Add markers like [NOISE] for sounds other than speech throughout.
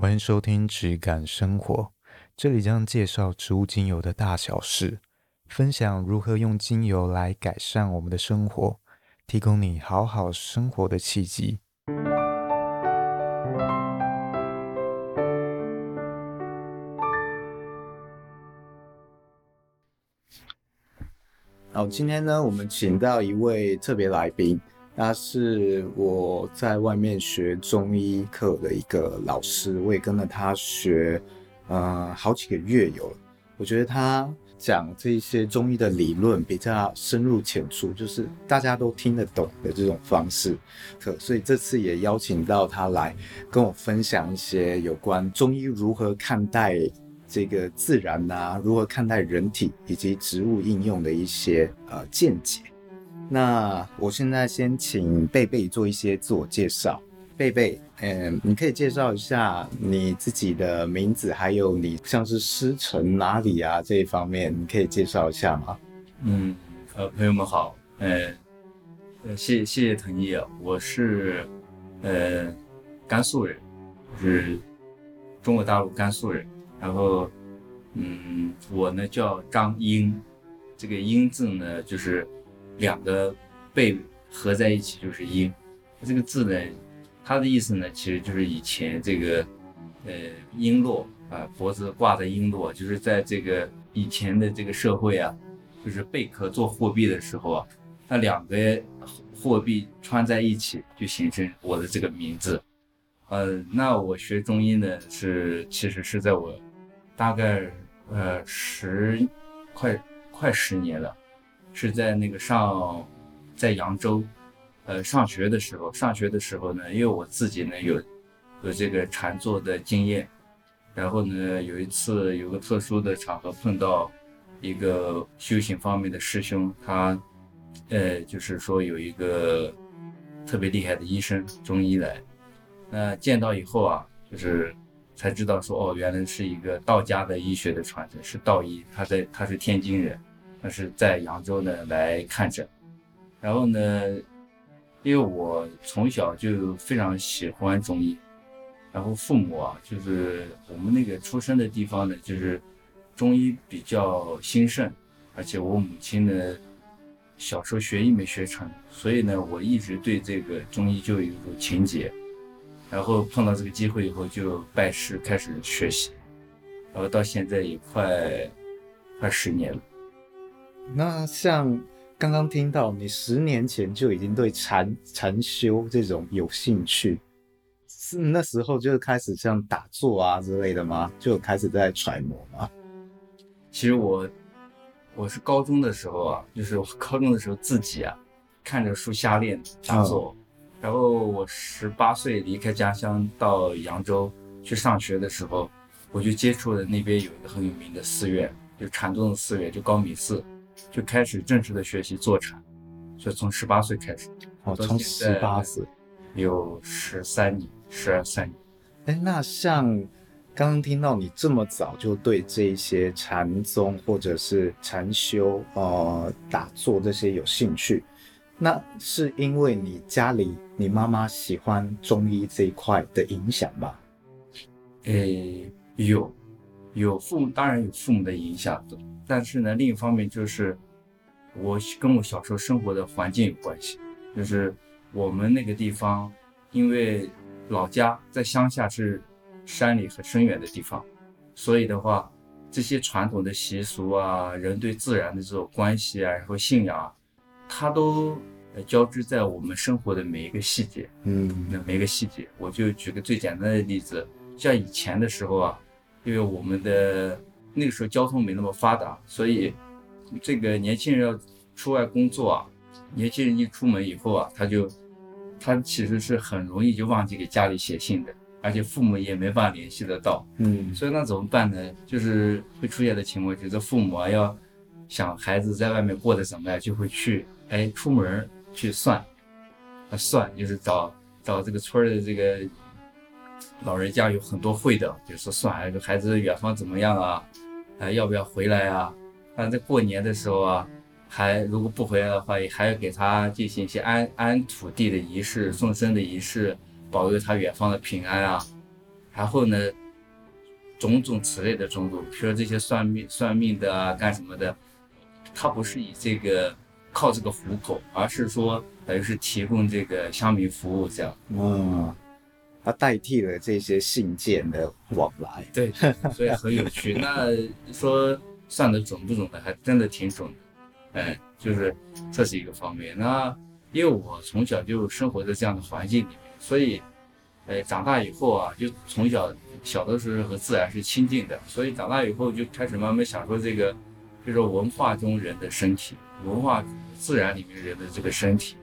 欢迎收听质感生活，这里将介绍植物精油的大小事，分享如何用精油来改善我们的生活，提供你好好生活的契机。好，今天呢，我们请到一位特别来宾。他是我在外面学中医课的一个老师，我也跟了他学，呃，好几个月有。我觉得他讲这些中医的理论比较深入浅出，就是大家都听得懂的这种方式。可所以这次也邀请到他来跟我分享一些有关中医如何看待这个自然啊，如何看待人体以及植物应用的一些呃见解。那我现在先请贝贝做一些自我介绍。贝贝，嗯，你可以介绍一下你自己的名字，还有你像是师承哪里啊这一方面，你可以介绍一下吗？嗯，呃，朋友们好，呃，呃，谢谢谢腾毅啊，我是呃甘肃人，就是中国大陆甘肃人，然后嗯，我呢叫张英，这个英字呢就是。两个贝合在一起就是瓔，这个字呢，它的意思呢，其实就是以前这个，呃，璎珞啊，脖子挂的璎珞，就是在这个以前的这个社会啊，就是贝壳做货币的时候啊，那两个货币穿在一起就形成我的这个名字。呃，那我学中医呢，是其实是在我大概呃十快快十年了。是在那个上，在扬州，呃，上学的时候，上学的时候呢，因为我自己呢有有这个禅坐的经验，然后呢有一次有个特殊的场合碰到一个修行方面的师兄，他呃就是说有一个特别厉害的医生中医来，那见到以后啊，就是才知道说哦，原来是一个道家的医学的传承，是道医，他在他是天津人。那是在扬州呢来看诊，然后呢，因为我从小就非常喜欢中医，然后父母啊，就是我们那个出生的地方呢，就是中医比较兴盛，而且我母亲呢小时候学医没学成，所以呢，我一直对这个中医就有一种情结，然后碰到这个机会以后就拜师开始学习，然后到现在也快快十年了。那像刚刚听到你十年前就已经对禅禅修这种有兴趣，是那时候就开始像打坐啊之类的吗？就开始在揣摩吗？其实我我是高中的时候啊，就是我高中的时候自己啊看着书瞎练打坐，嗯、然后我十八岁离开家乡到扬州去上学的时候，我就接触了那边有一个很有名的寺院，就禅宗的寺院，就高米寺。就开始正式的学习坐禅，就从十八岁开始。哦，从十八岁，有十三年，十二三年。哎，那像刚刚听到你这么早就对这些禅宗或者是禅修、呃打坐这些有兴趣，那是因为你家里你妈妈喜欢中医这一块的影响吧？诶，有，有父母，当然有父母的影响的。但是呢，另一方面就是，我跟我小时候生活的环境有关系，就是我们那个地方，因为老家在乡下是山里很深远的地方，所以的话，这些传统的习俗啊，人对自然的这种关系啊，然后信仰啊，它都交织在我们生活的每一个细节，嗯，那每一个细节，我就举个最简单的例子，像以前的时候啊，因为我们的。那个时候交通没那么发达，所以这个年轻人要出外工作啊，年轻人一出门以后啊，他就他其实是很容易就忘记给家里写信的，而且父母也没办法联系得到。嗯，所以那怎么办呢？就是会出现的情况，就是父母啊要想孩子在外面过得怎么样，就会去哎出门去算，啊算就是找找这个村的这个。老人家有很多会的，比如说算孩子远方怎么样啊？还要不要回来啊？反正在过年的时候啊，还如果不回来的话，也还要给他进行一些安安土地的仪式、送生的仪式，保佑他远方的平安啊。然后呢，种种此类的种种，比如说这些算命算命的啊，干什么的，他不是以这个靠这个糊口，而是说等于是提供这个乡民服务这样。嗯，他代替了这些信件的往来。对，所以很有趣。[LAUGHS] 那说算得准不准的，还真的挺准的。哎，就是这是一个方面。那因为我从小就生活在这样的环境里面，所以。哎，长大以后啊，就从小小的时候和自然是亲近的，所以长大以后就开始慢慢享受这个，就是文化中人的身体，文化自然里面人的这个身体，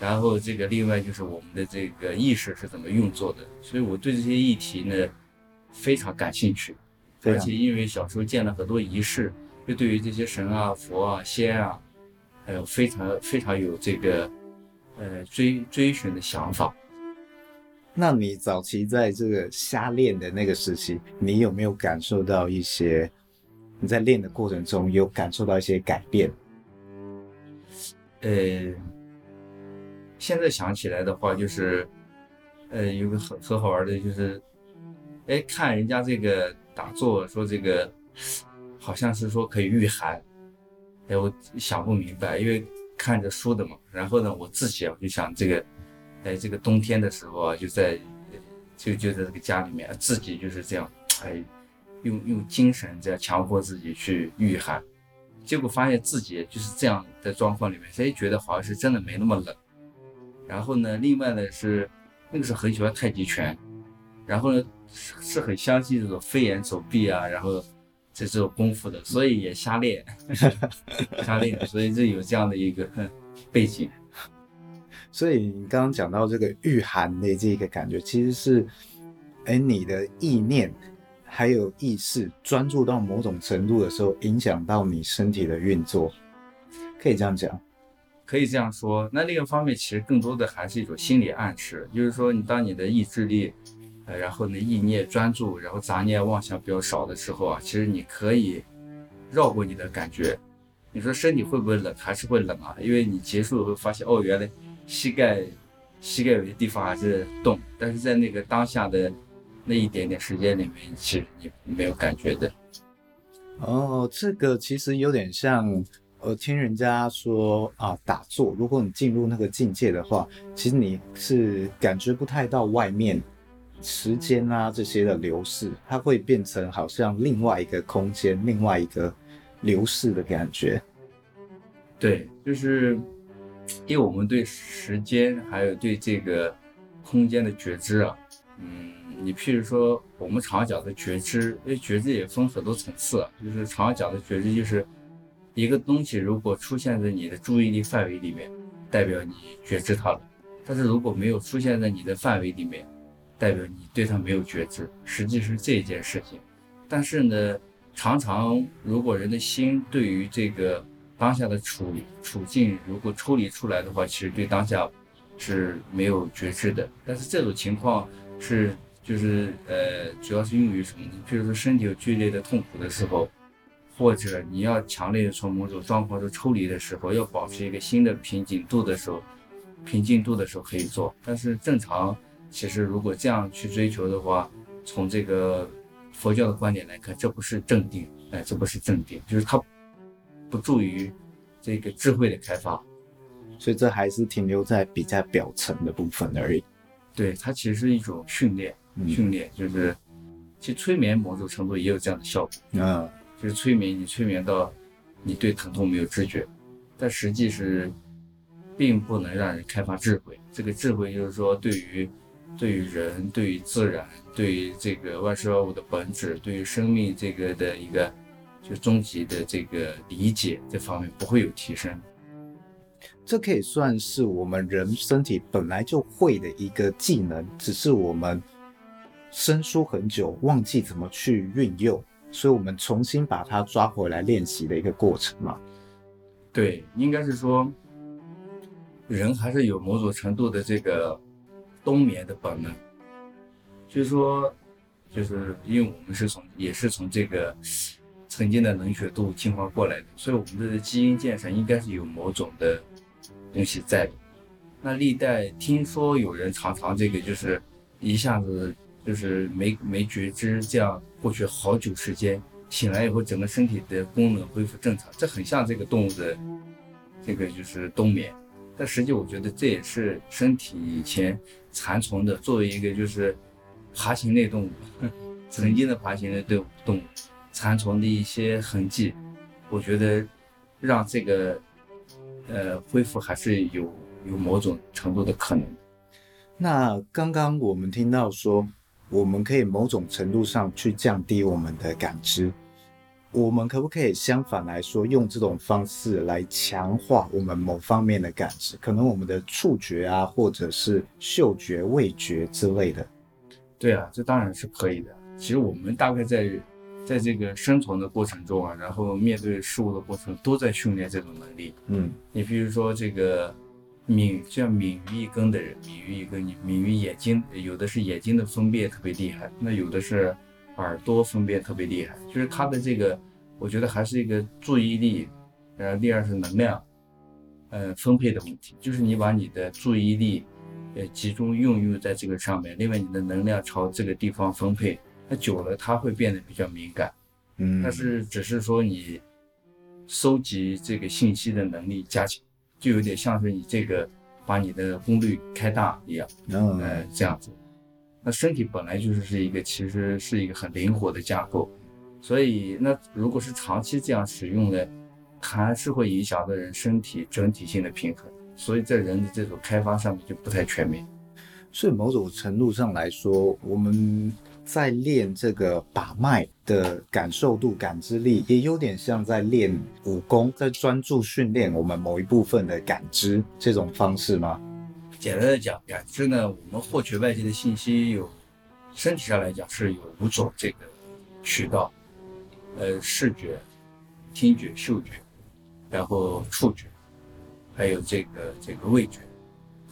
然后这个另外就是我们的这个意识是怎么运作的，所以我对这些议题呢非常感兴趣，而且因为小时候见了很多仪式，就对于这些神啊、佛啊、仙啊，还有非常非常有这个呃追追寻的想法。那你早期在这个瞎练的那个时期，你有没有感受到一些？你在练的过程中有感受到一些改变？呃，现在想起来的话，就是，呃，有个很很好玩的，就是，哎，看人家这个打坐，说这个好像是说可以御寒，哎，我想不明白，因为看着书的嘛。然后呢，我自己我就想这个。哎，这个冬天的时候啊，就在就就在这个家里面，自己就是这样，哎，用用精神这样强迫自己去御寒，结果发现自己就是这样的状况里面，哎，觉得好像是真的没那么冷。然后呢，另外呢是那个时候很喜欢太极拳，然后呢是是很相信这种飞檐走壁啊，然后这这种功夫的，所以也瞎练，[LAUGHS] 瞎练，所以就有这样的一个背景。[LAUGHS] 所以你刚刚讲到这个御寒的这个感觉，其实是，哎，你的意念还有意识专注到某种程度的时候，影响到你身体的运作，可以这样讲，可以这样说。那另一方面，其实更多的还是一种心理暗示，就是说，你当你的意志力，呃，然后呢，意念专注，然后杂念妄想比较少的时候啊，其实你可以绕过你的感觉。你说身体会不会冷？还是会冷啊？因为你结束会发现，哦，原来。膝盖，膝盖有些地方还是动，但是在那个当下的那一点点时间里面，其实你没有感觉的。哦，这个其实有点像，呃，听人家说啊，打坐，如果你进入那个境界的话，其实你是感觉不太到外面时间啊这些的流逝，它会变成好像另外一个空间，另外一个流逝的感觉。对，就是。因为我们对时间还有对这个空间的觉知啊，嗯，你譬如说我们常讲的觉知，因为觉知也分很多层次啊，就是常讲的觉知就是一个东西如果出现在你的注意力范围里面，代表你觉知它了；但是如果没有出现在你的范围里面，代表你对它没有觉知，实际是这件事情。但是呢，常常如果人的心对于这个。当下的处处境，如果抽离出来的话，其实对当下是没有觉知的。但是这种情况是，就是呃，主要是用于什么呢？比如说身体有剧烈的痛苦的时候，或者你要强烈的从某种状况中抽离的时候，要保持一个新的瓶颈度的时候，平静度的时候可以做。但是正常，其实如果这样去追求的话，从这个佛教的观点来看，这不是正定，哎，这不是正定，就是它。不助于这个智慧的开发，所以这还是停留在比较表层的部分而已。对，它其实是一种训练，嗯、训练就是，其实催眠某种程度也有这样的效果。嗯，就是催眠，你催眠到你对疼痛没有知觉，但实际是并不能让人开发智慧。这个智慧就是说，对于对于人、对于自然、对于这个万事万物的本质、对于生命这个的一个。就终极的这个理解这方面不会有提升，这可以算是我们人身体本来就会的一个技能，只是我们生疏很久，忘记怎么去运用，所以我们重新把它抓回来练习的一个过程嘛。对，应该是说，人还是有某种程度的这个冬眠的本能，就是说，就是因为我们是从也是从这个。曾经的冷血动物进化过来的，所以我们的基因建设应该是有某种的东西在的。那历代听说有人常常这个就是一下子就是没没觉知，这样过去好久时间，醒来以后整个身体的功能恢复正常，这很像这个动物的这个就是冬眠。但实际我觉得这也是身体以前残存的，作为一个就是爬行类动物，[LAUGHS] 曾经的爬行类动动物残存的一些痕迹，我觉得让这个呃恢复还是有有某种程度的可能。那刚刚我们听到说，我们可以某种程度上去降低我们的感知，我们可不可以相反来说，用这种方式来强化我们某方面的感知？可能我们的触觉啊，或者是嗅觉、味觉之类的。对啊，这当然是可以的。其实我们大概在在这个生存的过程中啊，然后面对事物的过程，都在训练这种能力。嗯，你比如说这个。敏像敏于一根的人，敏于一根，敏于眼睛，有的是眼睛的分辨特别厉害，那有的是耳朵分辨特别厉害，就是他的这个，我觉得还是一个注意力，呃，第二是能量，呃，分配的问题，就是你把你的注意力，呃，集中用用在这个上面，另外你的能量朝这个地方分配，那久了他会变得比较敏感，嗯，但是只是说你收集这个信息的能力加强。就有点像是你这个把你的功率开大一样，嗯，呃，这样子。那身体本来就是是一个其实是一个很灵活的架构，所以那如果是长期这样使用呢，还是会影响到人身体整体性的平衡，所以在人的这种开发上面就不太全面。所以某种程度上来说，我们。在练这个把脉的感受度、感知力，也有点像在练武功，在专注训练我们某一部分的感知这种方式吗？简单的讲，感知呢，我们获取外界的信息有，身体上来讲是有五种这个渠道，呃，视觉、听觉、嗅觉，然后触觉，还有这个这个味觉，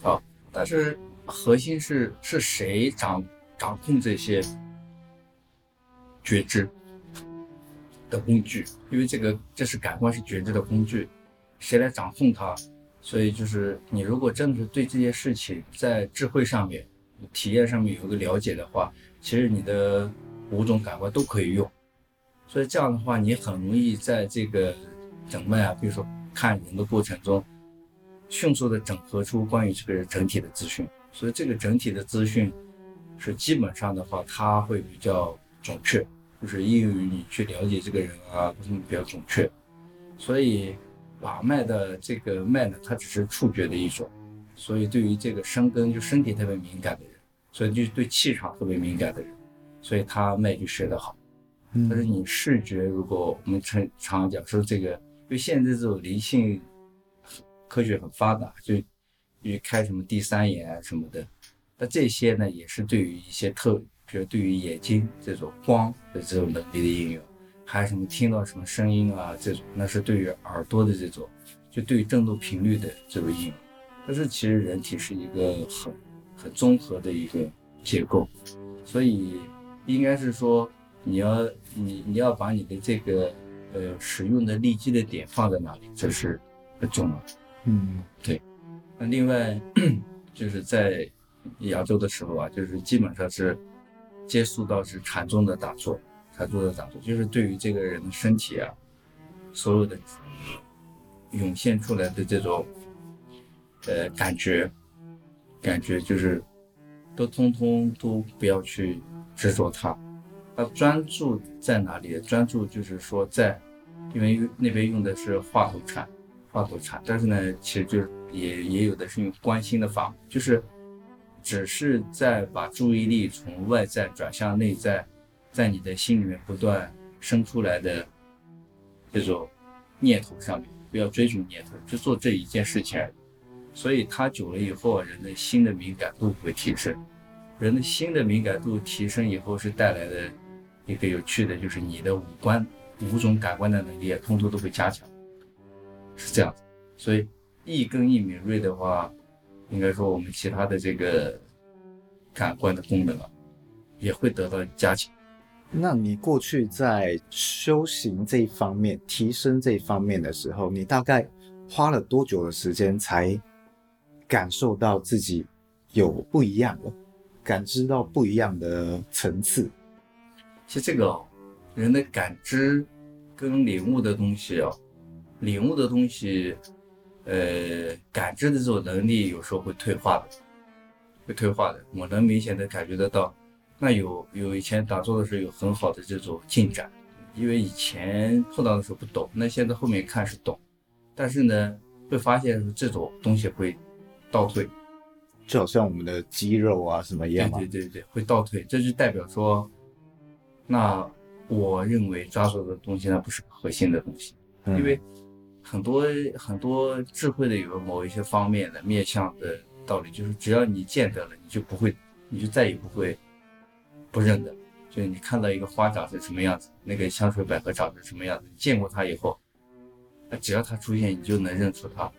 啊，但是核心是是谁掌掌控这些？觉知的工具，因为这个这是感官是觉知的工具，谁来掌控它？所以就是你如果真的是对这些事情在智慧上面、体验上面有一个了解的话，其实你的五种感官都可以用。所以这样的话，你很容易在这个诊脉啊，比如说看人的过程中，迅速的整合出关于这个人整体的资讯。所以这个整体的资讯是基本上的话，它会比较准确。就是应用于你去了解这个人啊，什么比较准确。所以把脉的这个脉呢，它只是触觉的一种。所以对于这个生根就身体特别敏感的人，所以就对气场特别敏感的人，所以他脉就学得好。但是你视觉，如果我们常常讲说这个，因为现在这种灵性科学很发达，就因为开什么第三眼啊什么的，那这些呢也是对于一些特。比如对于眼睛这种光的这种能力的应用，还有什么听到什么声音啊这种，那是对于耳朵的这种，就对于振动频率的这种应用。但是其实人体是一个很很综合的一个结构，所以应该是说你要你你要把你的这个呃使用的利基的点放在哪里，这是很重要的。嗯，对。那另外 [CLEARS THROAT] 就是在扬州的时候啊，就是基本上是。接触到是禅宗的打坐，禅宗的打坐就是对于这个人的身体啊，所有的涌现出来的这种呃感觉，感觉就是都通通都不要去执着它，它专注在哪里？专注就是说在，因为那边用的是话头禅，话头禅，但是呢，其实就是也也有的是用观心的法，就是。只是在把注意力从外在转向内在，在你的心里面不断生出来的这种念头上面，不要追逐念头，就做这一件事情。所以它久了以后，人的心的敏感度会提升。人的心的敏感度提升以后，是带来的一个有趣的，就是你的五官、五种感官的能力，通通都会加强，是这样子。所以一根一敏锐的话。应该说，我们其他的这个感官的功能啊，也会得到加强。那你过去在修行这一方面、提升这一方面的时候，你大概花了多久的时间才感受到自己有不一样了？感知到不一样的层次。其实这个哦，人的感知跟领悟的东西啊，领悟的东西，呃，感知的这种能力有时候会退化的，会退化的。我能明显的感觉得到，那有有以前打坐的时候有很好的这种进展，因为以前碰到的时候不懂，那现在后面看是懂，但是呢，会发现这种东西会倒退。就好像我们的肌肉啊什么一样，对对对对，会倒退，这就代表说，那我认为抓住的东西那不是核心的东西，嗯、因为很多很多智慧的有某一些方面的面向的道理，就是只要你见得了，你就不会，你就再也不会不认得。就是你看到一个花长成什么样子，那个香水百合长成什么样子，见过它以后，那只要它出现，你就能认出它。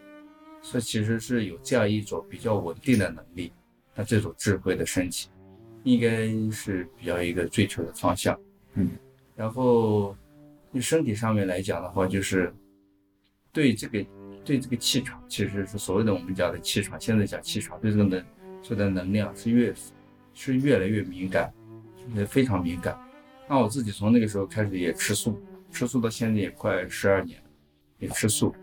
所以其实是有这样一种比较稳定的能力，那这种智慧的升起，应该是比较一个追求的方向。嗯，然后你身体上面来讲的话，就是对这个对这个气场，其实是所谓的我们讲的气场，现在讲气场，对这个能这个能量是越是越来越敏感，也非常敏感。那我自己从那个时候开始也吃素，吃素到现在也快十二年，也吃素，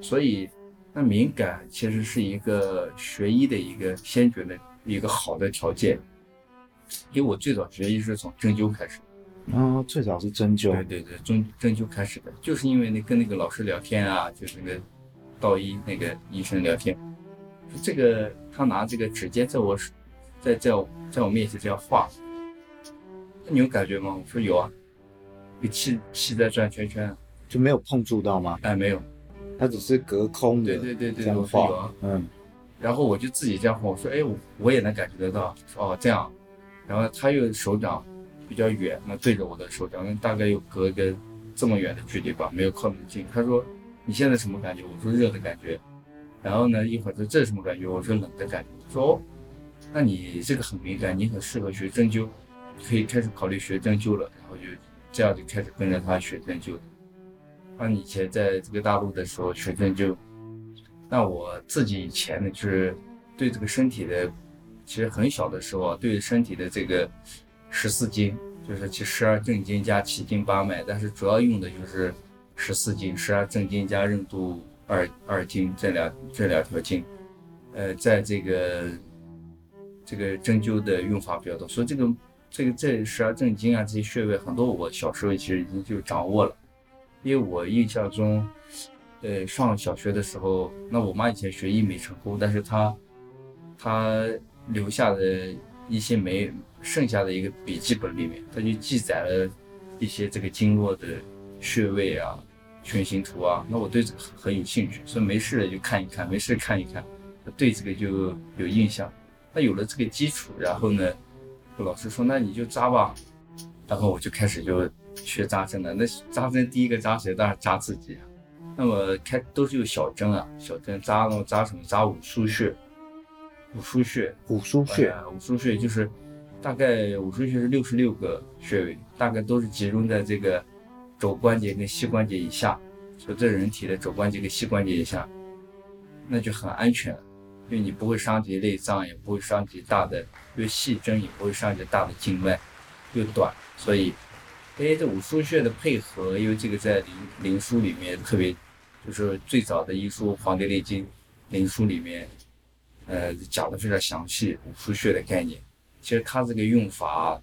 所以。那敏感其实是一个学医的一个先决的一个好的条件，因为我最早学医是从针灸开始，哦，最早是针灸，对对对，针针灸开始的，就是因为那跟那个老师聊天啊，就是那个道医那个医生聊天，这个他拿这个指尖在我在在我在我面前这样画，你有感觉吗？我说有啊，有气气在转圈圈，就没有碰触到吗？哎，没有。它只是隔空的，对对对对，这样画，嗯，然后我就自己这样画，我说，哎，我我也能感觉得到，说哦这样，然后他又手掌比较远，那对着我的手掌，那大概又隔一个这么远的距离吧，没有靠那么近。他说你现在什么感觉？我说热的感觉。然后呢，一会儿说这什么感觉？我说冷的感觉。说哦，那你这个很敏感，你很适合学针灸，可以开始考虑学针灸了。然后就这样就开始跟着他学针灸。那以前在这个大陆的时候学针灸，那我自己以前呢，就是对这个身体的，其实很小的时候啊，对身体的这个十四经，就是其十二正经加七经八脉，但是主要用的就是十四经、十二正经加任督二二经这两这两条经，呃，在这个这个针灸的用法比较多，所以这个这个这十二正经啊，这些穴位很多，我小时候其实已经就掌握了。因为我印象中，呃，上小学的时候，那我妈以前学医没成功，但是她，她留下的一些没剩下的一个笔记本里面，它就记载了一些这个经络的穴位啊、全形图啊。那我对这个很很有兴趣，所以没事就看一看，没事看一看，对这个就有印象。那有了这个基础，然后呢，老师说那你就扎吧，然后我就开始就。学扎针了，那扎针第一个扎谁？当然扎自己啊。那么开都是用小针啊，小针扎那么扎什么？扎五腧穴。五腧穴，五腧穴，五腧穴就是大概五腧穴是六十六个穴位，大概都是集中在这个肘关节跟膝关节以下，所以这人体的肘关节跟膝关节以下，那就很安全，因为你不会伤及内脏，也不会伤及大的，因为细针也不会伤及大的静脉，又短，所以。哎，这五腧穴的配合，因为这个在灵灵书里面特别，就是最早的医书《黄帝内经》灵书里面，呃，讲的非常详细五腧穴的概念。其实它这个用法，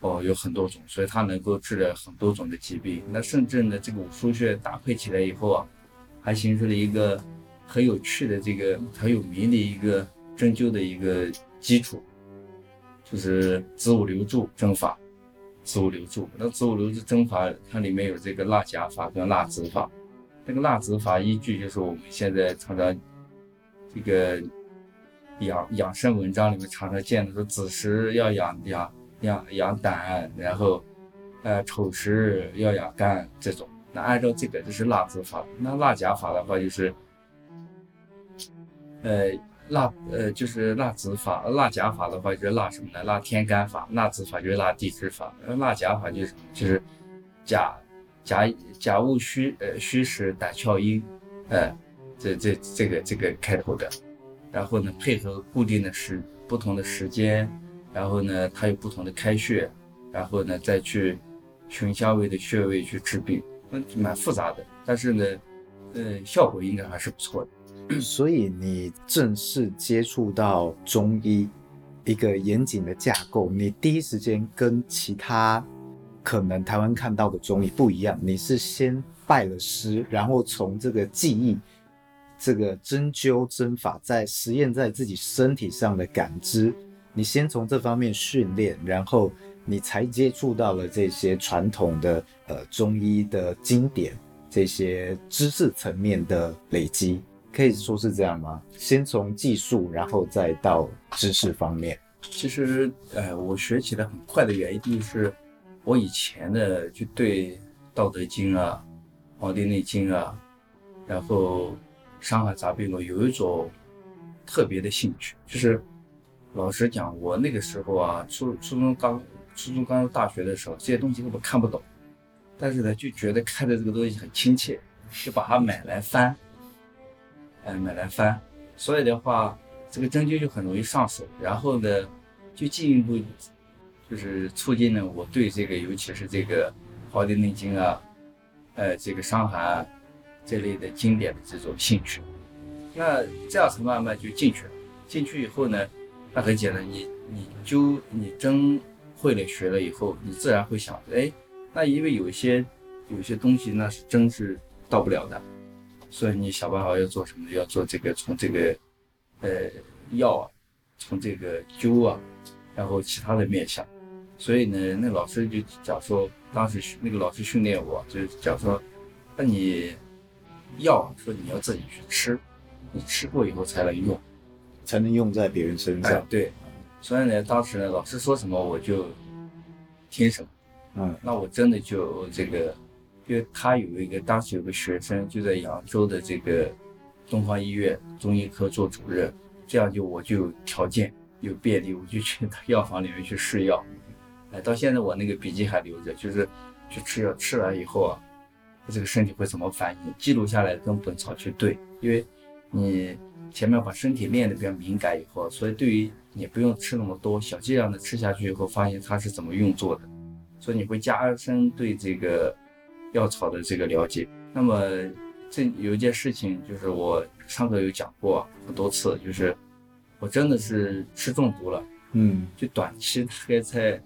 哦，有很多种，所以它能够治疗很多种的疾病。那甚至呢，这个五腧穴搭配起来以后啊，还形成了一个很有趣的这个很有名的一个针灸的一个基础，就是子午流注针法。子午流注，那子午流注针法，它里面有这个纳甲法跟纳子法。那个纳子法依据就是我们现在常常这个养养生文章里面常常见的，说子时要养养养养胆，然后呃丑时要养肝这种。那按照这个就是纳子法。那纳甲法的话就是呃。纳呃就是纳子法，纳甲法的话就是纳什么呢？纳天干法，纳子法就是纳地支法，纳甲法就是就是甲甲甲戊戌呃戌时胆窍阴，呃这这这个这个开头的，然后呢配合固定的时不同的时间，然后呢，它有不同的开穴，然后呢，再去循相位的穴位去治病，那蛮复杂的。但是呢，呃，效果应该还是不错的。所以你正式接触到中医一个严谨的架构，你第一时间跟其他可能台湾看到的中医不一样，你是先拜了师，然后从这个技艺。这个针灸针法在实验在自己身体上的感知，你先从这方面训练，然后你才接触到了这些传统的呃中医的经典，这些知识层面的累积，可以说是这样吗？先从技术，然后再到知识方面。其实，呃，我学起来很快的原因就是，我以前呢就对《道德经》啊，《黄帝内经》啊，然后。《伤寒杂病论》有一种特别的兴趣，就是老实讲，我那个时候啊，初初中刚初中刚入大学的时候，这些东西根本看不懂，但是呢，就觉得看的这个东西很亲切，就把它买来翻，哎，买来翻，所以的话，这个针灸就很容易上手，然后呢，就进一步就是促进了我对这个，尤其是这个《黄帝内经》啊，呃，这个伤寒。这类的经典的这种兴趣，那这样子慢慢就进去了。进去以后呢，那很简单，你你灸你针会了学了以后，你自然会想，哎，那因为有一些有些东西那是针是到不了的，所以你想办法要做什么？要做这个从这个呃药啊，从这个灸啊，然后其他的面向。所以呢，那老师就讲说，当时那个老师训练我，就讲说，那你。药说你要自己去吃，你吃过以后才能用，才能用在别人身上。哎、对，所以呢，当时呢，老师说什么我就听什么。嗯，那我真的就这个，因为他有一个当时有个学生就在扬州的这个东方医院中医科做主任，这样就我就有条件有便利，我就去他药房里面去试药。哎，到现在我那个笔记还留着，就是去吃药，吃完以后啊。这个身体会怎么反应？记录下来跟本草去对，因为你前面把身体练得比较敏感以后，所以对于你不用吃那么多，小剂量的吃下去以后，发现它是怎么运作的，所以你会加深对这个药草的这个了解。那么这有一件事情，就是我上课有讲过很多次，就是我真的是吃中毒了，嗯，就短期大概在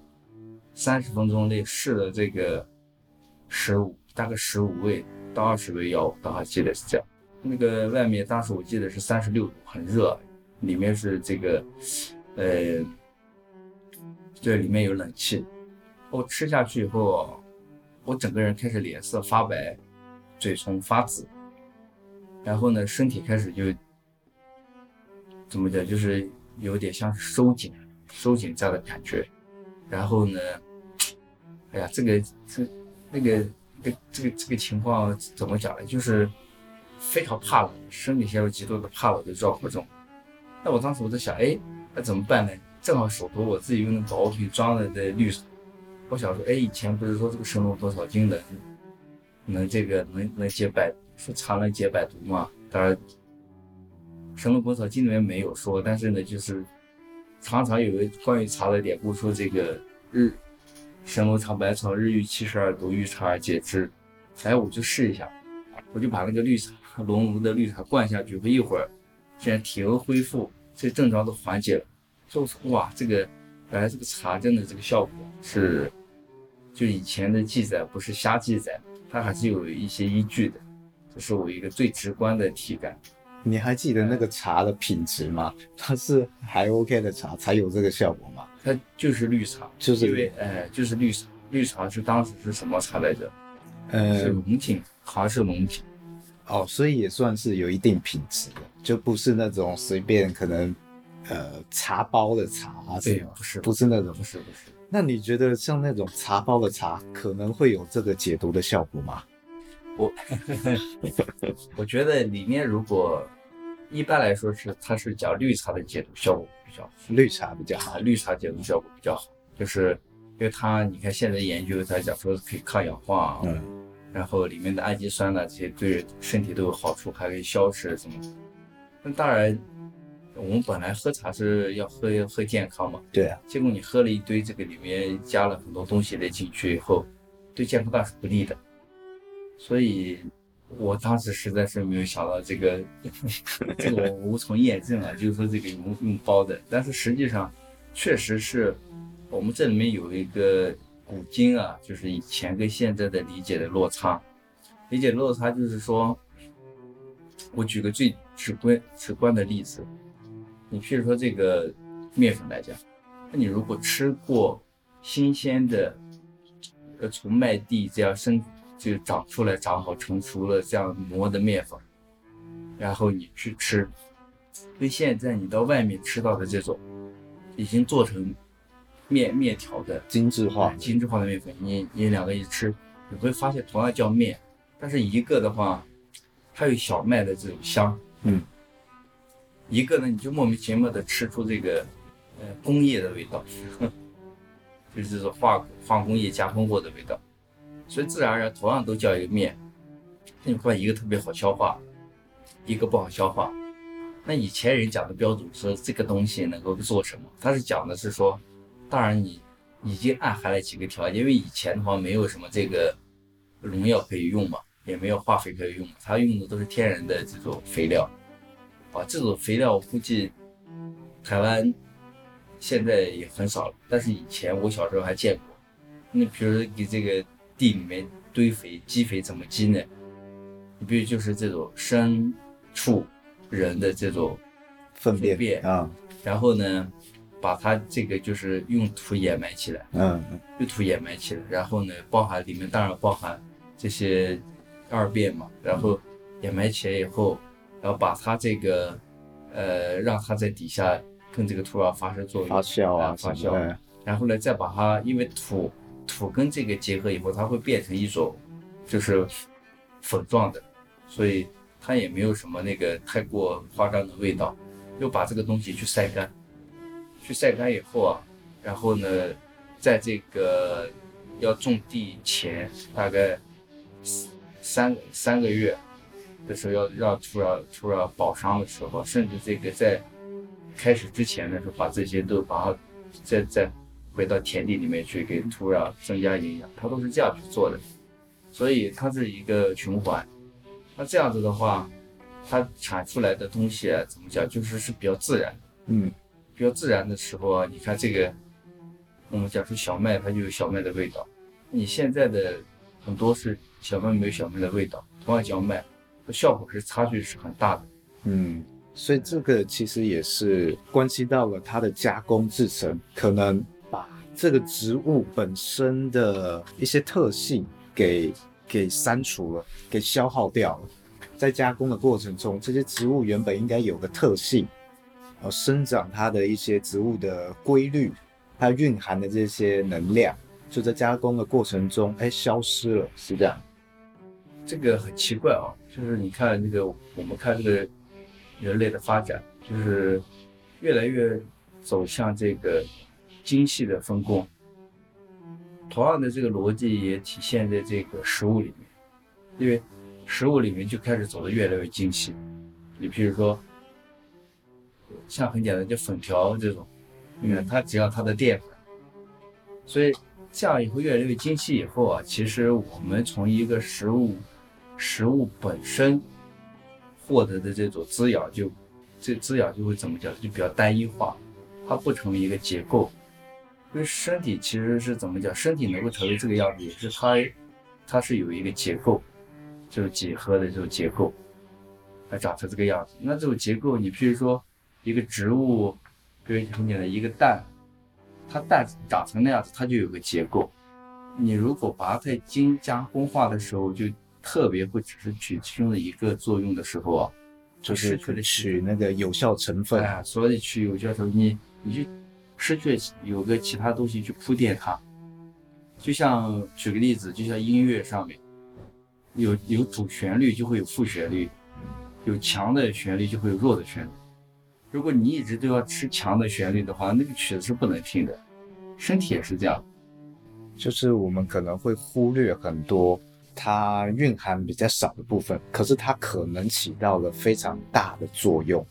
三十分钟内试了这个十五。大概十五味到二十味药，我倒还记得是这样。那个外面当时我记得是三十六度，很热，里面是这个，呃，这里面有冷气。我吃下去以后，我整个人开始脸色发白，嘴唇发紫，然后呢，身体开始就怎么讲，就是有点像是收紧、收紧这样的感觉。然后呢，哎呀，这个这那个。这个这个这个情况怎么讲呢？就是非常怕冷，生理陷入极度的怕冷的状况。那我当时我在想，哎，那怎么办呢？正好手头我自己用的宝瓶装了的绿茶，我想说，哎，以前不是说这个《神农本草经》的能这个能能解百，说茶能解百毒嘛？当然，《神农本草经》里面没有说，但是呢，就是常常有个关于茶的典故，说这个日。神农尝百草，日遇七十二毒，遇茶而解之。哎，我就试一下，我就把那个绿茶浓浓的绿茶灌下去，不一会儿，现在体温恢复，这症状都缓解了。就说哇，这个原来这个茶真的这个效果是，就以前的记载不是瞎记载，它还是有一些依据的。这是我一个最直观的体感。你还记得那个茶的品质吗？它是还 OK 的茶才有这个效果吗？它就是绿茶，就是因为哎，就是绿茶。绿茶是当时是什么茶来着？呃，是龙井，好像是龙井。哦，所以也算是有一定品质的，就不是那种随便可能，呃，茶包的茶啊，对，不是，不是那种，不是，不是。那你觉得像那种茶包的茶，可能会有这个解毒的效果吗？我，[LAUGHS] 我觉得里面如果一般来说是，它是讲绿茶的解毒效果比较好。绿茶比较好，绿茶解毒效果比较好，就是因为它，你看现在研究它讲说可以抗氧化，嗯，然后里面的氨基酸呢，这些对身体都有好处，还可以消食什么。那当然，我们本来喝茶是要喝喝健康嘛，对啊，结果你喝了一堆这个里面加了很多东西的进去以后，对健康倒是不利的。所以我当时实在是没有想到这个，这个我无从验证啊，就是说这个用用包的，但是实际上确实是我们这里面有一个古今啊，就是以前跟现在的理解的落差，理解落差就是说，我举个最直观直观的例子。你譬如说这个面粉来讲，那你如果吃过新鲜的，呃，从麦地这样生就长出来、长好、成熟了这样磨的面粉，然后你去吃，跟现在你到外面吃到的这种已经做成面面条的精致化、精致化的面粉，你你两个一吃，你会发现同样叫面，但是一个的话，它有小麦的这种香，嗯。一个呢，你就莫名其妙的吃出这个，呃，工业的味道，[LAUGHS] 就是这种化化工业加工过的味道，所以自然而然同样都叫一个面，那你换一个特别好消化，一个不好消化。那以前人讲的标准说这个东西能够做什么？他是讲的是说，当然你已经暗含了几个条件，因为以前的话没有什么这个农药可以用嘛，也没有化肥可以用，他用的都是天然的这种肥料。啊，这种肥料我估计台湾现在也很少了，但是以前我小时候还见过。你比如说给这个地里面堆肥，积肥怎么积呢？你比如就是这种牲畜人的这种粪便啊，然后呢，把它这个就是用土掩埋起来，嗯，用土掩埋起来，然后呢，包含里面当然包含这些二便嘛，然后掩埋起来以后。然后把它这个，呃，让它在底下跟这个土壤发生作用，发酵啊，发酵。然后呢，再把它，因为土土跟这个结合以后，它会变成一种，就是粉状的，所以它也没有什么那个太过夸张的味道。又把这个东西去晒干，去晒干以后啊，然后呢，在这个要种地前大概三三个月。的时候要让土壤土壤保墒的时候，甚至这个在开始之前的时候，把这些都把它再再回到田地里面去给土壤增加营养，它都是这样去做的，所以它是一个循环。那这样子的话，它产出来的东西啊，怎么讲，就是是比较自然，嗯，比较自然的时候啊，你看这个，我们讲说小麦，它就有小麦的味道。你现在的很多是小麦没有小麦的味道，同样叫麦。效果是差距是很大的，嗯，所以这个其实也是关系到了它的加工制成，可能把这个植物本身的一些特性给给删除了，给消耗掉了。在加工的过程中，这些植物原本应该有个特性，然后生长它的一些植物的规律，它蕴含的这些能量，就在加工的过程中，哎，消失了，是这样。这个很奇怪啊。就是你看那个，我们看这个人类的发展，就是越来越走向这个精细的分工。同样的这个逻辑也体现在这个食物里面，因为食物里面就开始走的越来越精细。你比如说，像很简单，就粉条这种，你看它只要它的淀粉，所以这样以后越来越精细以后啊，其实我们从一个食物。食物本身获得的这种滋养就，这滋养就会怎么讲？就比较单一化，它不成为一个结构。因为身体其实是怎么讲？身体能够成为这个样子，也是它，它是有一个结构，就是几何的这种结构，它长成这个样子。那这种结构，你譬如说一个植物，比如很简单，一个蛋，它蛋长成那样子，它就有个结构。你如果把它在精加工化的时候，就特别会只是取其中的一个作用的时候啊，就是取那个有效成分啊，所以取有效成分，你你就失去有个其他东西去铺垫它。就像举个例子，就像音乐上面有有主旋律就会有副旋律，有强的旋律就会有弱的旋律。如果你一直都要吃强的旋律的话，那个曲子是不能听的。身体也是这样，就是我们可能会忽略很多。它蕴含比较少的部分，可是它可能起到了非常大的作用，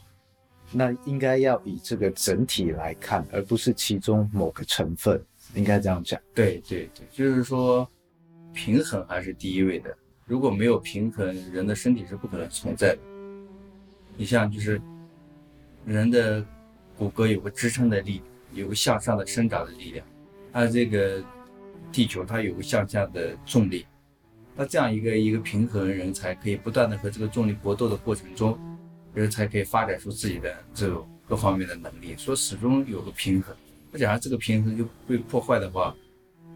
那应该要以这个整体来看，而不是其中某个成分，应该这样讲。对对对，就是说平衡还是第一位的。如果没有平衡，人的身体是不可能存在的。你像就是人的骨骼有个支撑的力，有个向上的生长的力量，它这个地球它有个向下的重力，那这样一个一个平衡，人才可以不断的和这个重力搏斗的过程中。人才可以发展出自己的这种各方面的能力，所以始终有个平衡。那假如这个平衡就被破坏的话，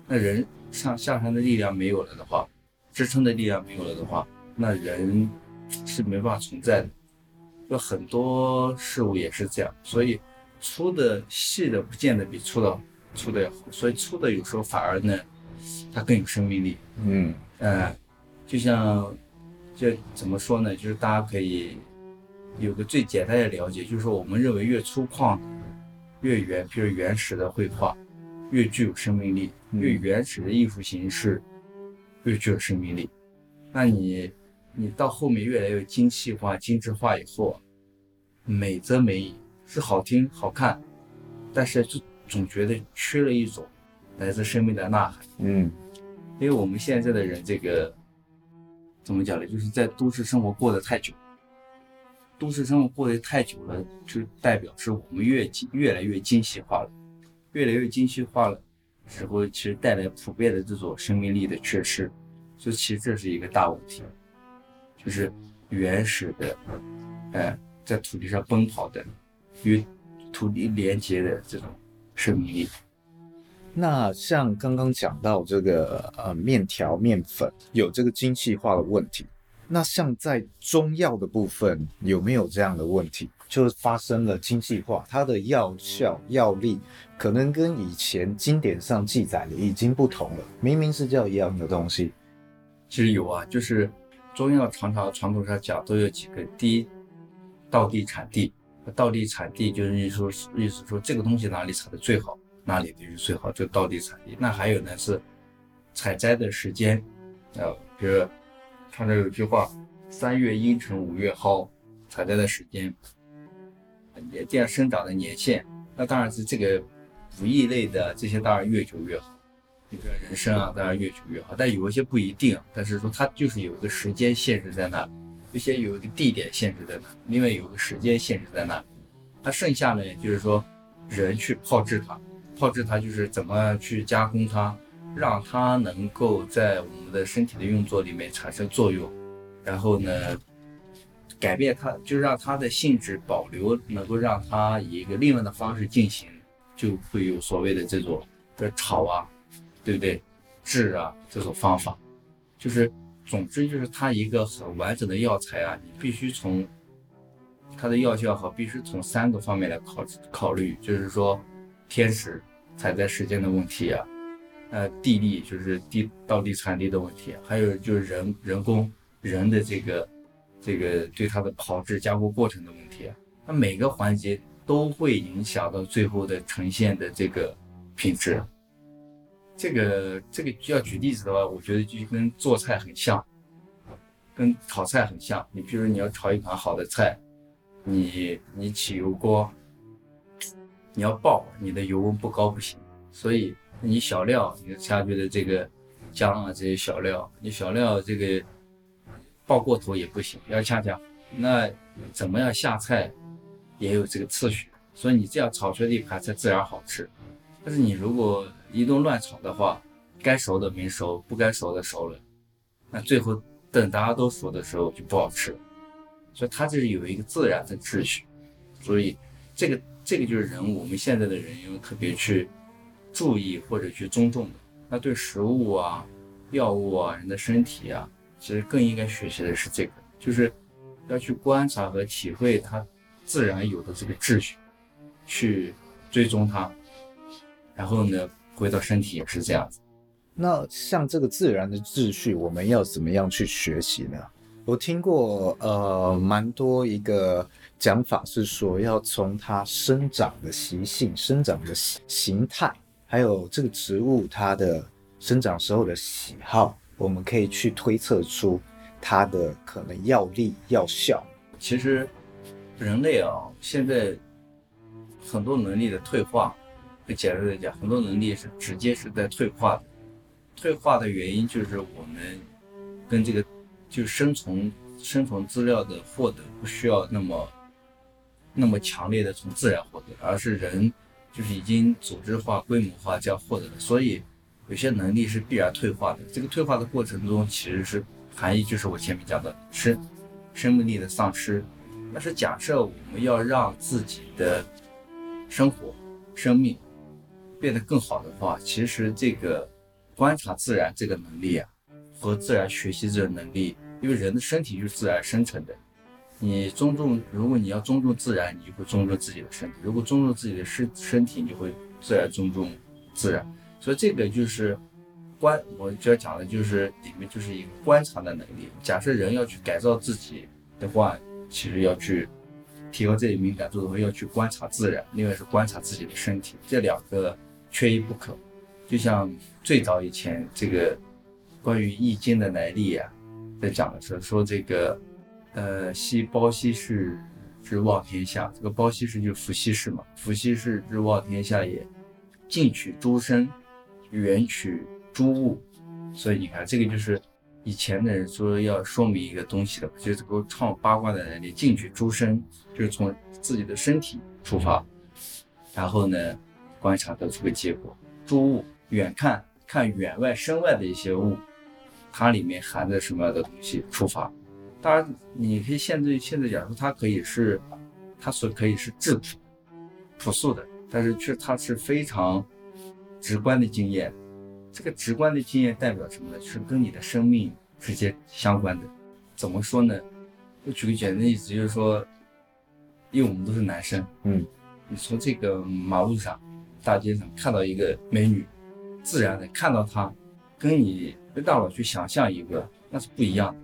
那人上下山的力量没有了的话，支撑的力量没有了的话，那人是没办法存在的。有很多事物也是这样，所以粗的细的不见得比粗的粗的要好，所以粗的有时候反而呢，它更有生命力。嗯，呃，就像就怎么说呢？就是大家可以。有个最简单的了解，就是说我们认为越粗犷、越原，比如原始的绘画，越具有生命力；越原始的艺术形式，越具有生命力。那你，你到后面越来越精细化、精致化以后，美则美矣，是好听、好看，但是就总觉得缺了一种来自生命的呐喊。嗯，因为我们现在的人，这个怎么讲呢？就是在都市生活过得太久。都市生活过得太久了，就代表是我们越越来越精细化了，越来越精细化了之后，其实带来普遍的这种生命力的缺失，所以其实这是一个大问题，就是原始的，呃，在土地上奔跑的，与土地连接的这种生命力。那像刚刚讲到这个呃面条面粉有这个精细化的问题。那像在中药的部分有没有这样的问题？就是发生了精细化，它的药效、药力可能跟以前经典上记载的已经不同了。明明是叫一样的东西，其实有啊，就是中药常常传统上讲都有几个：第一，道地产地，道地产地就是意思说意思说这个东西哪里产的最好，哪里就是最好，就道地产地。那还有呢是采摘的时间，呃，比如。他这有句话：“三月阴沉，五月蒿。”采摘的时间，这样生长的年限，那当然是这个补益类的这些当然越久越好。你比如人参啊，当然越久越好。但有一些不一定，但是说它就是有一个时间限制在那，有些有一个地点限制在那，另外有个时间限制在那。那剩下呢，就是说人去炮制它，炮制它就是怎么去加工它。让它能够在我们的身体的运作里面产生作用，然后呢，改变它，就让它的性质保留，能够让它以一个另外的方式进行，就会有所谓的这种的炒啊，对不对？制啊这种方法，就是总之就是它一个很完整的药材啊，你必须从它的药效好，必须从三个方面来考考虑，就是说天时采摘时间的问题啊。呃，地力就是地道地产地的问题，还有就是人人工人的这个这个对它的炮制加工过程的问题，那每个环节都会影响到最后的呈现的这个品质。这个这个要举例子的话，我觉得就跟做菜很像，跟炒菜很像。你比如你要炒一盘好的菜，你你起油锅，你要爆，你的油温不高不行，所以。你小料，你下去的这个姜啊，这些小料，你小料这个爆过头也不行，要恰恰。那怎么样下菜也有这个次序，所以你这样炒出来的一盘菜自然好吃。但是你如果一顿乱炒的话，该熟的没熟，不该熟的熟了，那最后等大家都熟的时候就不好吃。所以它这是有一个自然的秩序，所以这个这个就是人，我们现在的人因为特别去。注意或者去尊重的，那对食物啊、药物啊、人的身体啊，其实更应该学习的是这个，就是要去观察和体会它自然有的这个秩序，去追踪它，然后呢，回到身体也是这样子。那像这个自然的秩序，我们要怎么样去学习呢？我听过呃蛮多一个讲法是说，要从它生长的习性、生长的形态。还有这个植物它的生长时候的喜好，我们可以去推测出它的可能药力药效。其实人类啊，现在很多能力的退化，就简单的讲，很多能力是直接是在退化的。退化的原因就是我们跟这个就生存生存资料的获得不需要那么那么强烈的从自然获得，而是人就是已经组织化、规模化这样获得的，所以有些能力是必然退化的。这个退化的过程中，其实是含义就是我前面讲的生生命力的丧失。但是假设我们要让自己的生活、生命变得更好的话，其实这个观察自然这个能力啊，和自然学习这个能力，因为人的身体就是自然生成的。你尊重，如果你要尊重自然，你就会尊重自己的身体；如果尊重自己的身身体，你就会自然尊重自然。所以这个就是观，我就要讲的就是里面就是一个观察的能力。假设人要去改造自己的话。其实要去提高自己敏感度的话，要去观察自然，另外是观察自己的身体，这两个缺一不可。就像最早以前这个关于易经的来历啊，在讲的时候说这个，呃，昔包羲氏之望天下，这个包羲氏就是伏羲氏嘛，伏羲氏之望天下也，近取诸生，远取诸物，所以你看这个就是。以前的人说要说明一个东西的，就是这个创八卦的人，你，近取诸生，就是从自己的身体出发，然后呢，观察得出个结果。诸物远看，看远外身外的一些物，它里面含着什么样的东西出发。当然，你可以现在现在讲说它可以是，它所可以是质朴、朴素的，但是却它是非常直观的经验。这个直观的经验代表什么呢？是跟你的生命直接相关的。怎么说呢？我举个简单的例子，就是说，因为我们都是男生，嗯，你从这个马路上、大街上看到一个美女，自然的看到她，跟你的大脑去想象一个，那是不一样的。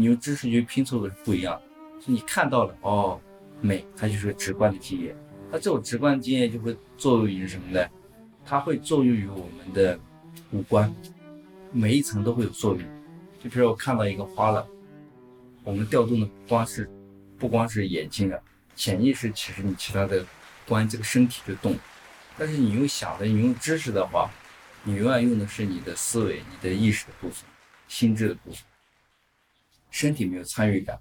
你用知识去拼凑的是不一样的。你看到了，哦，美，它就是个直观的经验。那这种直观的经验就会作用于什么呢？它会作用于我们的。五官每一层都会有作用，就比如我看到一个花了，我们调动的不光是不光是眼睛啊，潜意识其实你其他的关这个身体就动，但是你用想的，你用知识的话，你永远用的是你的思维、你的意识的部分、心智的部分，身体没有参与感，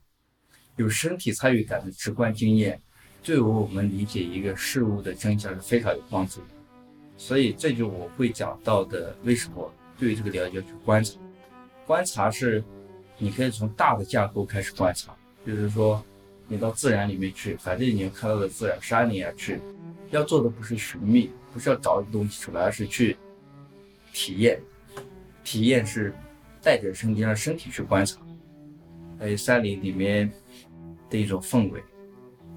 有身体参与感的直观经验，对我们理解一个事物的真相是非常有帮助的。所以这就我会讲到的，为什么对于这个了解去观察？观察是，你可以从大的架构开始观察，就是说，你到自然里面去，反正你看到的自然山里啊去，要做的不是寻觅，不是要找东西出来，而是去体验。体验是带着身体让身体去观察，还有山林里面的一种氛围，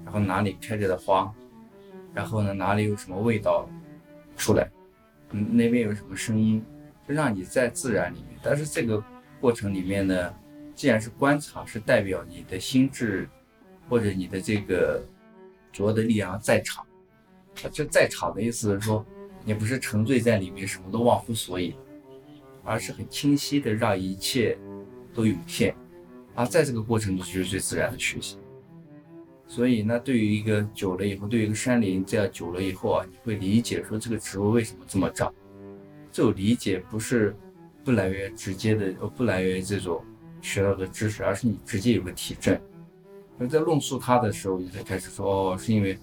然后哪里开着的花，然后呢，哪里有什么味道。出来，嗯，那边有什么声音，就让你在自然里面。但是这个过程里面呢，既然是观察，是代表你的心智或者你的这个主要的力量在场。这在场的意思是说，你不是沉醉在里面，什么都忘乎所以，而是很清晰的让一切都涌现。而在这个过程中，就是最自然的学习。所以，那对于一个久了以后，对于一个山林这样久了以后啊，你会理解说这个植物为什么这么长。这种理解不是不来源直接的，呃，不来源于这种学到的知识，而是你直接有个体证。那在论述它的时候，你才开始说，哦，是因为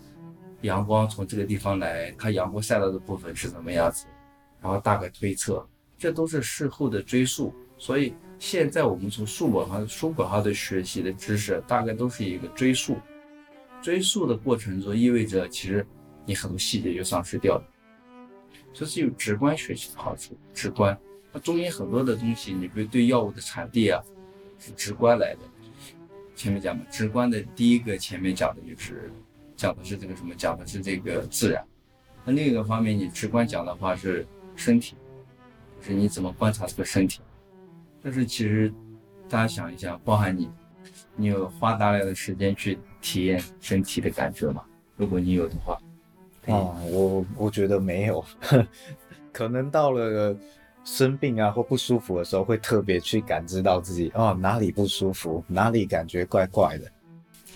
阳光从这个地方来，它阳光晒到的部分是怎么样子，然后大概推测，这都是事后的追溯。所以现在我们从书本上书本上的学习的知识，大概都是一个追溯。追溯的过程中，意味着其实你很多细节就丧失掉了，这是有直观学习的好处。直观，那中医很多的东西，你比如对药物的产地啊，是直观来的。前面讲嘛，直观的第一个前面讲的就是讲的是这个什么，讲的是这个自然。那另一个方面，你直观讲的话是身体，是你怎么观察这个身体。但是其实大家想一下，包含你。你有花大量的时间去体验身体的感觉吗？如果你有的话，啊，我我觉得没有，[LAUGHS] 可能到了生病啊或不舒服的时候，会特别去感知到自己哦哪里不舒服，哪里感觉怪怪的。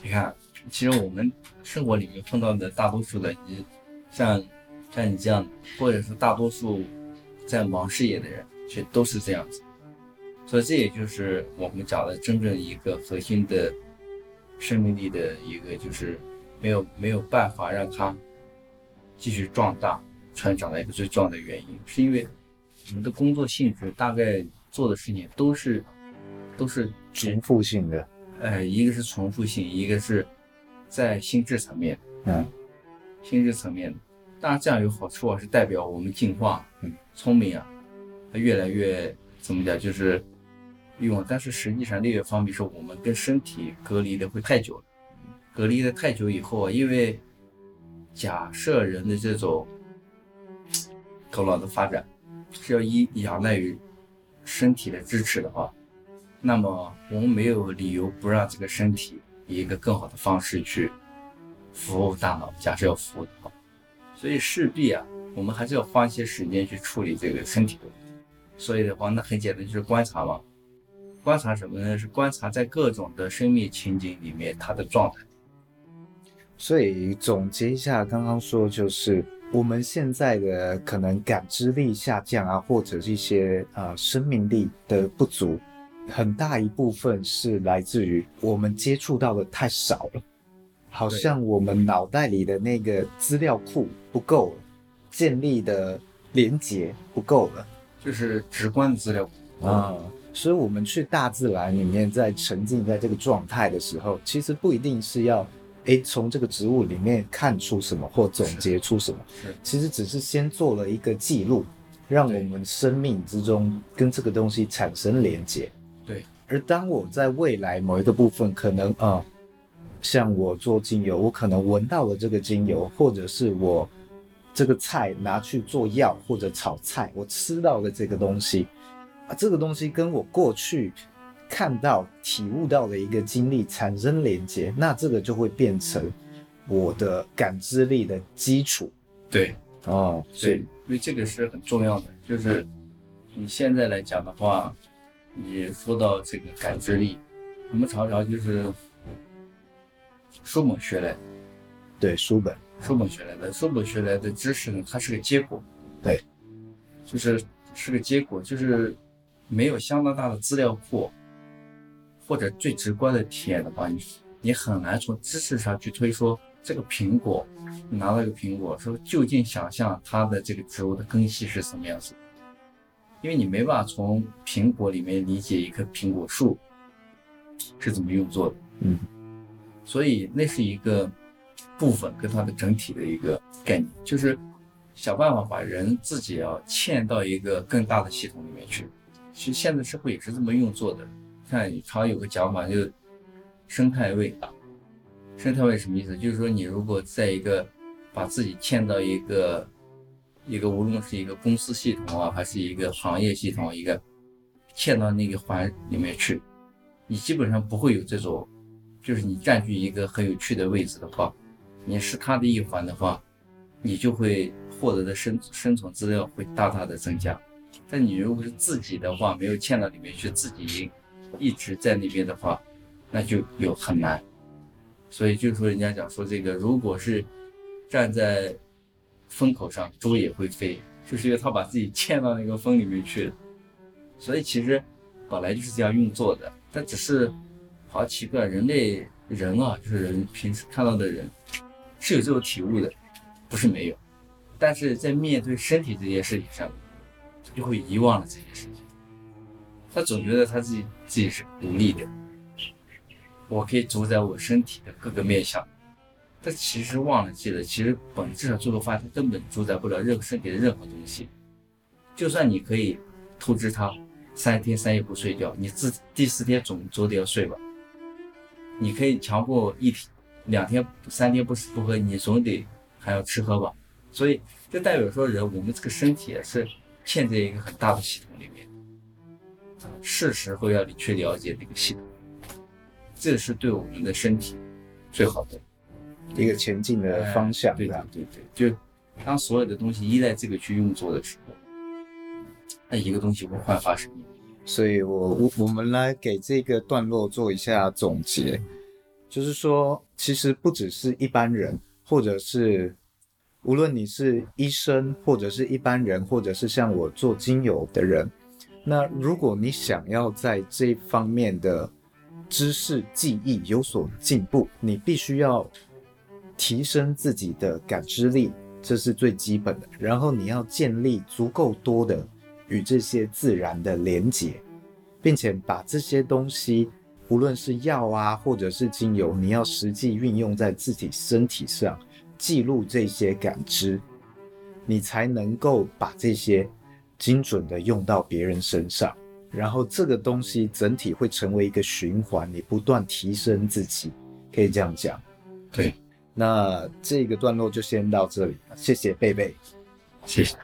你看，其实我们生活里面碰到的大多数的，你像像你这样，或者是大多数在忙事业的人，其实都是这样子。所以这也就是我们讲的真正一个核心的生命力的一个，就是没有没有办法让它继续壮大、成长的一个最重要的原因，是因为我们的工作性质大概做的事情都是都是重复性的。呃，一个是重复性，一个是在心智层面，嗯，心智层面，当然这样有好处啊，是代表我们进化，嗯，聪明啊，越来越怎么讲，就是用，但是实际上另一方面是我们跟身体隔离的会太久了，隔离的太久以后啊，因为假设人的这种头脑的发展是要依仰赖于身体的支持的话。那么我们没有理由不让这个身体以一个更好的方式去服务大脑。假设要服务的话，所以势必啊，我们还是要花一些时间去处理这个身体的问题。所以的话，那很简单，就是观察嘛。观察什么呢？是观察在各种的生命情景里面它的状态。所以总结一下，刚刚说就是我们现在的可能感知力下降啊，或者是一些呃生命力的不足。很大一部分是来自于我们接触到的太少了，好像我们脑袋里的那个资料库不够了，建立的连接不够了，就是直观的资料库啊。所以，我们去大自然里面，在沉浸在这个状态的时候，其实不一定是要诶从这个植物里面看出什么或总结出什么，是，其实只是先做了一个记录，让我们生命之中跟这个东西产生连接。对，而当我在未来某一个部分，可能啊、呃，像我做精油，我可能闻到了这个精油，或者是我这个菜拿去做药或者炒菜，我吃到了这个东西啊，这个东西跟我过去看到、体悟到的一个经历产生连接，那这个就会变成我的感知力的基础。对，哦，对，因为这个是很重要的，就是你现在来讲的话。你说到这个感知力，我们常常就是书本学来的，对，书本，书本学来的，书本学来的知识呢，它是个结果，对，就是是个结果，就是没有相当大的资料库，或者最直观的体验的话，你你很难从知识上去推说这个苹果，你拿到一个苹果，说究竟想象它的这个植物的根系是什么样子。因为你没办法从苹果里面理解一棵苹果树是怎么运作的，嗯，所以那是一个部分跟它的整体的一个概念，就是想办法把人自己要嵌到一个更大的系统里面去。其实现在社会也是这么运作的，看常有个讲法，就是生态位啊，生态位什么意思？就是说你如果在一个把自己嵌到一个。一个无论是一个公司系统啊，还是一个行业系统，一个嵌到那个环里面去，你基本上不会有这种，就是你占据一个很有趣的位置的话，你是它的一环的话，你就会获得的生生存资料会大大的增加。但你如果是自己的话，没有嵌到里面去，自己一直在那边的话，那就有很难。所以就是说，人家讲说这个，如果是站在风口上猪也会飞，就是因为他把自己嵌到那个风里面去。所以其实本来就是这样运作的，但只是好奇怪，人类人啊，就是人平时看到的人是有这种体悟的，不是没有。但是在面对身体这件事情上，就会遗忘了这件事情。他总觉得他自己自己是独立的，我可以主宰我身体的各个面向。他其实忘了记了，其实本质上最后发现，他根本主宰不了任何身体的任何东西。就算你可以透支他三天三夜不睡觉，你自第四天总总得要睡吧？你可以强迫一天、两天、三天不吃不喝，你总得还要吃喝吧？所以就代表说，人我们这个身体也是嵌在一个很大的系统里面，是时候要你去了解这个系统，这是对我们的身体最好的。一个前进的方向，哎、对对对对，就当所有的东西依赖这个去运作的时候，那一个东西会焕发生命。所以我我我们来给这个段落做一下总结，就是说，其实不只是一般人，或者是无论你是医生，或者是一般人，或者是像我做精油的人，那如果你想要在这方面的知识技艺有所进步，你必须要提升自己的感知力，这是最基本的。然后你要建立足够多的与这些自然的连结，并且把这些东西，无论是药啊，或者是精油，你要实际运用在自己身体上，记录这些感知，你才能够把这些精准的用到别人身上。然后这个东西整体会成为一个循环，你不断提升自己，可以这样讲。对，那这个段落就先到这里，谢谢贝贝，谢谢。